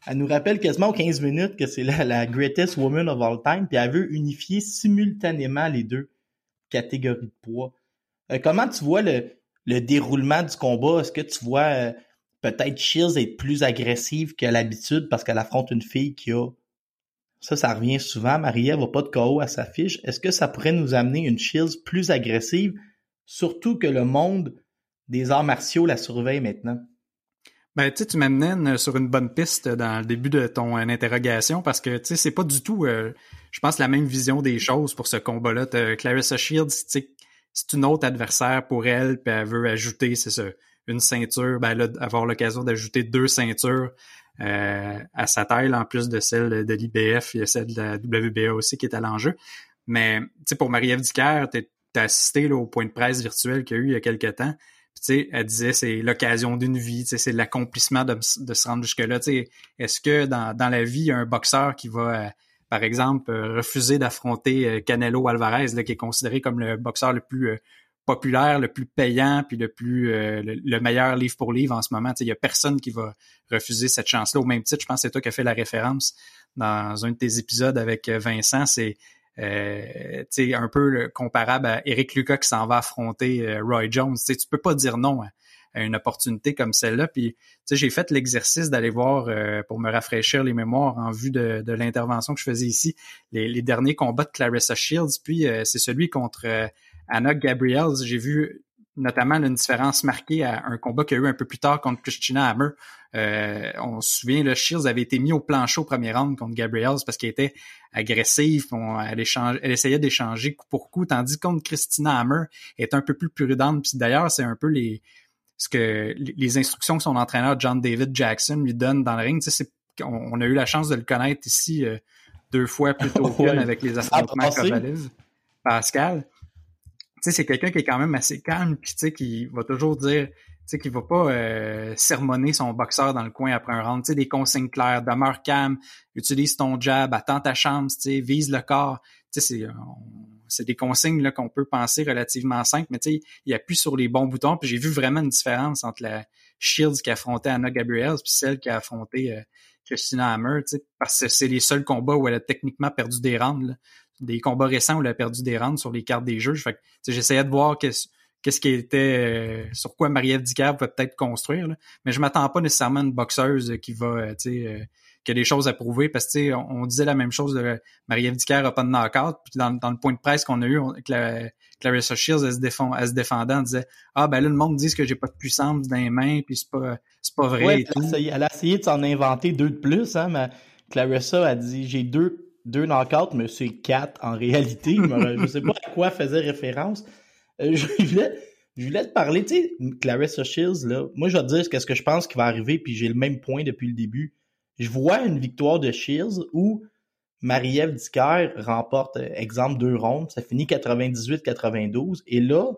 elle nous rappelle quasiment aux 15 minutes que c'est la, la greatest woman of all time. Puis elle veut unifier simultanément les deux catégories de poids. Euh, comment tu vois le, le déroulement du combat? Est-ce que tu vois euh, peut-être Shields être plus agressive qu'à l'habitude parce qu'elle affronte une fille qui a ça, ça revient souvent. Marie-Ève n'a pas de KO à sa fiche. Est-ce que ça pourrait nous amener une Shields plus agressive? Surtout que le monde des arts martiaux la surveille maintenant? Ben, tu tu m'amènes sur une bonne piste dans le début de ton euh, interrogation parce que, tu sais, c'est pas du tout, euh, je pense, la même vision des choses pour ce combat-là. Clarissa Shields, c'est une autre adversaire pour elle, puis elle veut ajouter, une ceinture, ben avoir l'occasion d'ajouter deux ceintures euh, à sa taille, en plus de celle de l'IBF, il y a celle de la WBA aussi qui est à l'enjeu. Mais, tu pour Marie-Ève Dicker, t'as assisté au point de presse virtuel qu'il y a eu il y a quelques temps. Tu elle disait c'est l'occasion d'une vie, tu c'est l'accomplissement de, de se rendre jusque-là. Tu est-ce que dans, la vie, il y a un boxeur qui va euh, par exemple, euh, refuser d'affronter euh, Canelo Alvarez, qui est considéré comme le boxeur le plus populaire, le plus payant, puis le plus le, le, meilleur livre pour livre en ce moment. Il y a personne qui va refuser cette chance-là. Au même titre, je pense que c'est toi qui as fait la référence dans un de tes épisodes avec Vincent. C'est euh, un peu comparable à Eric Lucas qui s'en va affronter Roy Jones. T'sais, tu peux pas dire non à, une opportunité comme celle-là. Puis, j'ai fait l'exercice d'aller voir euh, pour me rafraîchir les mémoires en vue de, l'intervention que je faisais ici, les, derniers combats de Clarissa Shields. Puis, euh, c'est celui contre euh, Anna Gabriels. J'ai vu notamment une différence marquée à un combat qu'il y a eu un peu plus tard contre Christina Hammer. on se souvient, le Shields avait été mis au plancher au premier round contre Gabriels parce qu'elle était agressive, elle, échange, elle essayait d'échanger coup pour coup, tandis que contre Christina Hammer, elle est un peu plus prudente. Puis d'ailleurs, c'est un peu les, ce que les instructions que son entraîneur John David Jackson lui donne dans le ring, c'est on, a eu la chance de le connaître ici euh, deux fois plus tôt avec les affrontements. Pascal? Sais, c'est quelqu'un qui est quand même assez calme, puis tu sais, qui va toujours dire, tu sais, qui va pas euh, sermonner son boxeur dans le coin après un round. Tu sais, des consignes claires, demeure calme, utilise ton jab, attends ta chance, tu sais, vise le corps. Tu sais, c'est, des consignes qu'on peut penser relativement simples, mais tu sais, il appuie sur les bons boutons. Puis j'ai vu vraiment une différence entre la Shields qui a affronté Anna Gabriels puis celle qui a affronté euh, Christina Hammer, tu parce que c'est les seuls combats où elle a techniquement perdu des rounds. Des combats récents où elle a perdu des rounds sur les cartes des juges. Fait que j'essayais de voir qu'est-ce qu'est-ce qui était euh, sur quoi Marie-Ève Dicard va peut-être construire. Mais je m'attends pas nécessairement à une boxeuse qui va, euh, tu sais, qu'il y a des choses à prouver parce que on, on disait la même chose de Marie-Ève Dicker a pas de knockout puis dans, dans le point de presse qu'on a eu on, Clarissa Shields elle se, défend, elle se défendant disait ah ben là le monde dit que j'ai pas de puissance dans les mains puis c'est pas c'est pas vrai et tout. Elle, a essayé de s'en inventer deux de plus hein mais Clarissa a dit j'ai deux deux knockouts mais c'est quatre en réalité. Je sais pas à quoi faisait référence. Euh, je voulais je voulais te parler, tu sais, Clarissa Shields, là, moi je vais te dire ce que je pense qui va arriver, puis j'ai le même point depuis le début. Je vois une victoire de Shields où Marie-Ève remporte, euh, exemple, deux rondes, ça finit 98-92, et là,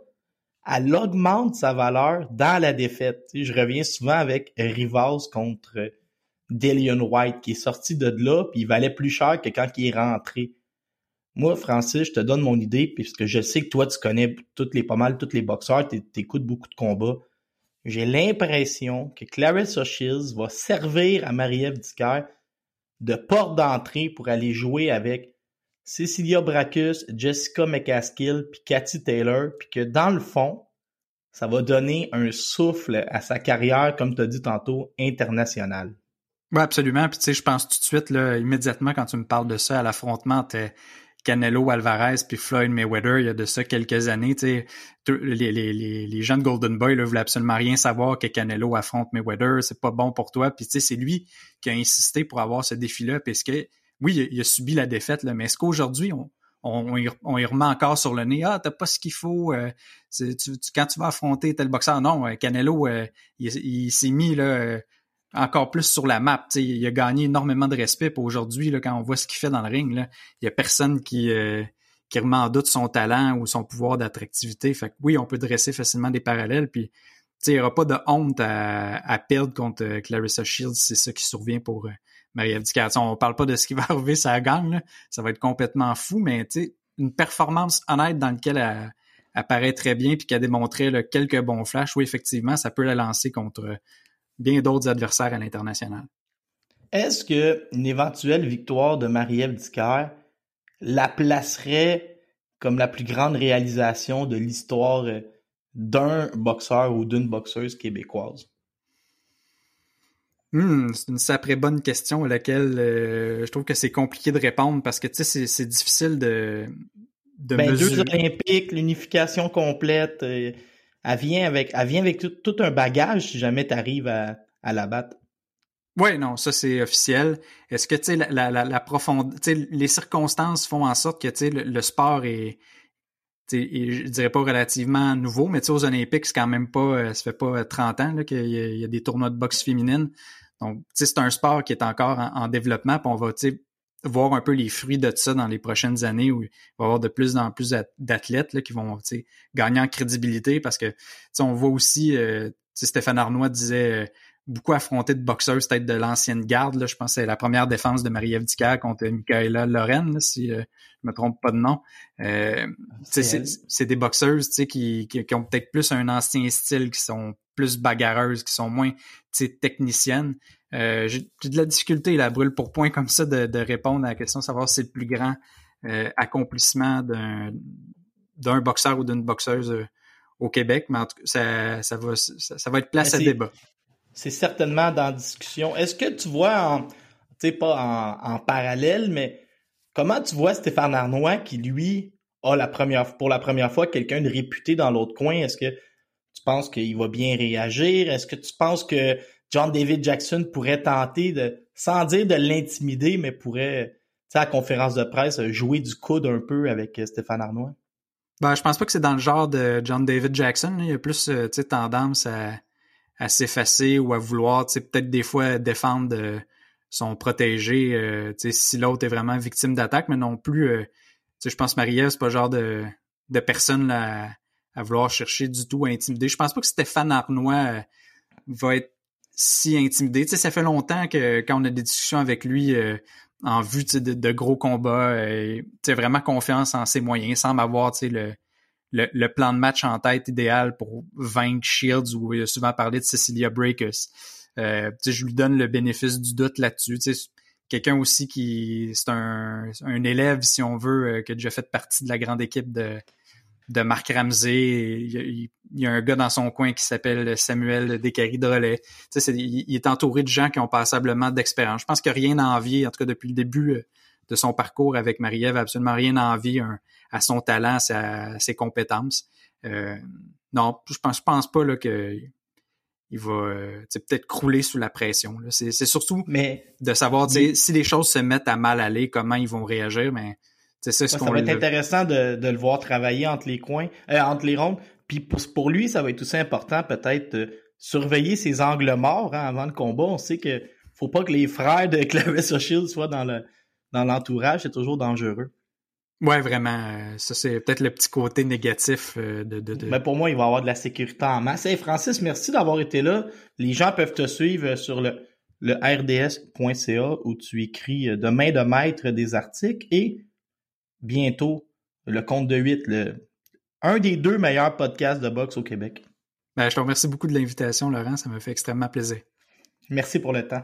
elle augmente sa valeur dans la défaite. je reviens souvent avec Rivas contre Delion White, qui est sorti de là, puis il valait plus cher que quand il est rentré. Moi, Francis, je te donne mon idée, puisque je sais que toi, tu connais toutes les, pas mal tous les boxeurs, tu écoutes beaucoup de combats j'ai l'impression que Clarissa Shields va servir à Marie-Ève de porte d'entrée pour aller jouer avec Cecilia Bracus, Jessica McCaskill, puis Cathy Taylor, puis que dans le fond, ça va donner un souffle à sa carrière, comme tu as dit tantôt, internationale. Oui, absolument. Puis tu sais, je pense tout de suite, là, immédiatement, quand tu me parles de ça, à l'affrontement, Canelo Alvarez puis Floyd Mayweather il y a de ça quelques années. Les, les, les, les gens de Golden Boy ne voulaient absolument rien savoir que Canelo affronte Mayweather, c'est pas bon pour toi. Puis c'est lui qui a insisté pour avoir ce défi-là, parce que oui, il a, subi la défaite, là, mais est-ce qu'aujourd'hui, on, on, y, on, remet encore sur le nez? Ah, t'as pas ce qu'il faut. Euh, quand tu vas affronter tel boxeur, non, euh, Canelo, euh, il, il s'est mis là, encore plus sur la map. il a gagné énormément de respect. aujourd'hui, quand on voit ce qu'il fait dans le ring, il y a personne qui, euh, qui remet en doute son talent ou son pouvoir d'attractivité. Fait que oui, on peut dresser facilement des parallèles. Puis il n'y aura pas de honte à, perdre contre euh, Clarissa Shields, c'est ça qui survient pour euh, Marie-Ève On parle pas de ce qui va arriver, ça gagne. Ça va être complètement fou, mais une performance honnête dans laquelle elle apparaît très bien puis qui a démontré quelques bons flashs, oui, effectivement, ça peut la lancer contre bien d'autres adversaires à l'international. Est-ce que une éventuelle victoire de Marie-Ève la placerait comme la plus grande réalisation de l'histoire d'un boxeur ou d'une boxeuse québécoise? Hmm, c'est une sacrée bonne question à laquelle euh, je trouve que c'est compliqué de répondre parce que c'est difficile de de ben, Deux Olympiques, l'unification complète. Euh, elle vient avec, tout, un bagage si jamais tu arrives à, la battre. Oui, non, ça c'est officiel. Est-ce que tu sais la, la, les circonstances font en sorte que le, sport est, je dirais pas relativement nouveau, mais aux Olympiques c'est quand même pas, euh, ça fait pas 30 ans qu'il y, a des tournois de boxe féminine. Donc c'est un sport qui est encore en, en développement, puis on va voir un peu les fruits de ça dans les prochaines années où il va y avoir de plus en plus d'athlètes qui vont gagner en crédibilité parce que on voit aussi, euh, Stéphane Arnois disait euh, beaucoup affronté de boxeurs, peut-être de l'ancienne garde. Là. Je pense que c'est la première défense de Marie-Ève Dicker contre Michaela Loren, là, si euh, je me trompe pas de nom. Euh, C'est des boxeuses tu sais, qui, qui, qui ont peut-être plus un ancien style, qui sont plus bagarreuses, qui sont moins techniciennes. Euh, J'ai de la difficulté, la brûle pour point comme ça, de, de répondre à la question de savoir si c'est le plus grand euh, accomplissement d'un boxeur ou d'une boxeuse euh, au Québec, mais en tout cas, ça, ça, va, ça, ça va être place à débat. C'est certainement dans la discussion. Est-ce que tu vois, en, tu sais, pas en, en parallèle, mais comment tu vois Stéphane Arnois qui, lui, a la première, pour la première fois quelqu'un de réputé dans l'autre coin? Est-ce que tu penses qu'il va bien réagir? Est-ce que tu penses que John David Jackson pourrait tenter de, sans dire de l'intimider, mais pourrait, à la conférence de presse, jouer du coude un peu avec euh, Stéphane Arnois? Ben, je pense pas que c'est dans le genre de John David Jackson. Il y a plus euh, tendance à, s'effacer ou à vouloir peut-être des fois défendre euh, son protégé euh, si l'autre est vraiment victime d'attaque, mais non plus. euh, je pense que Marie-Ève, c'est pas le genre de, de personne à, vouloir chercher du tout à intimider. Je pense pas que Stéphane Arnois euh, va être si intimidé. Tu sais, ça fait longtemps que quand on a des discussions avec lui euh, en vue tu sais, de, gros combats, euh, tu sais, vraiment confiance en ses moyens, semble avoir tu sais, le, le, le plan de match en tête idéal pour vaincre Shields, où il a souvent parlé de Cecilia Breakers. Euh, tu sais, je lui donne le bénéfice du doute là-dessus. Tu sais, Quelqu'un aussi qui c'est un, un élève, si on veut, euh, qui a déjà fait partie de la grande équipe de, de Marc Ramsey. Il y, a, il y a un gars dans son coin qui s'appelle Samuel Descaries Drolet. Tu sais, il, il est entouré de gens qui ont passablement d'expérience. Je pense que rien à envier, en tout cas depuis le début euh, de son parcours avec Marie-Ève, absolument rien à envier un- à son talent, à, sa- à ses compétences. Euh, non, je pense, je pense pas là, que il va euh, tu sais, peut-être crouler sous la pression. C'est surtout Mais de savoir si les choses se mettent à mal aller, comment ils vont réagir, mais c'est ça ce Ouais, ça va être intéressant de, de le voir travailler entre les coins, euh, entre les rondes. Puis pour, pour lui, ça va être aussi important peut-être de surveiller ses angles morts hein, avant le combat. On sait que faut pas que les frères de Clarissa Shields soient dans le dans l'entourage, c'est toujours dangereux. Ouais, vraiment. euh, Ça, c'est peut-être le petit côté négatif euh, de, de, de- Mais pour moi, il va y avoir de la sécurité en masse. Hey Francis, merci d'avoir été là. Les gens peuvent te suivre sur le, le rds.ca où tu écris euh, de main de maître des articles et bientôt le compte de 8, le, un des deux meilleurs podcasts de boxe au Québec. Ben, je te remercie beaucoup de l'invitation, Laurent. Ça me fait extrêmement plaisir. Merci pour le temps.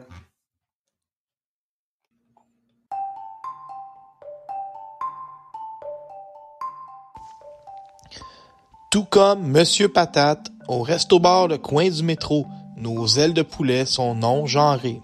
Tout comme Monsieur Patate, au resto-bar Le Coin du Métro, nos ailes de poulet sont non genrées.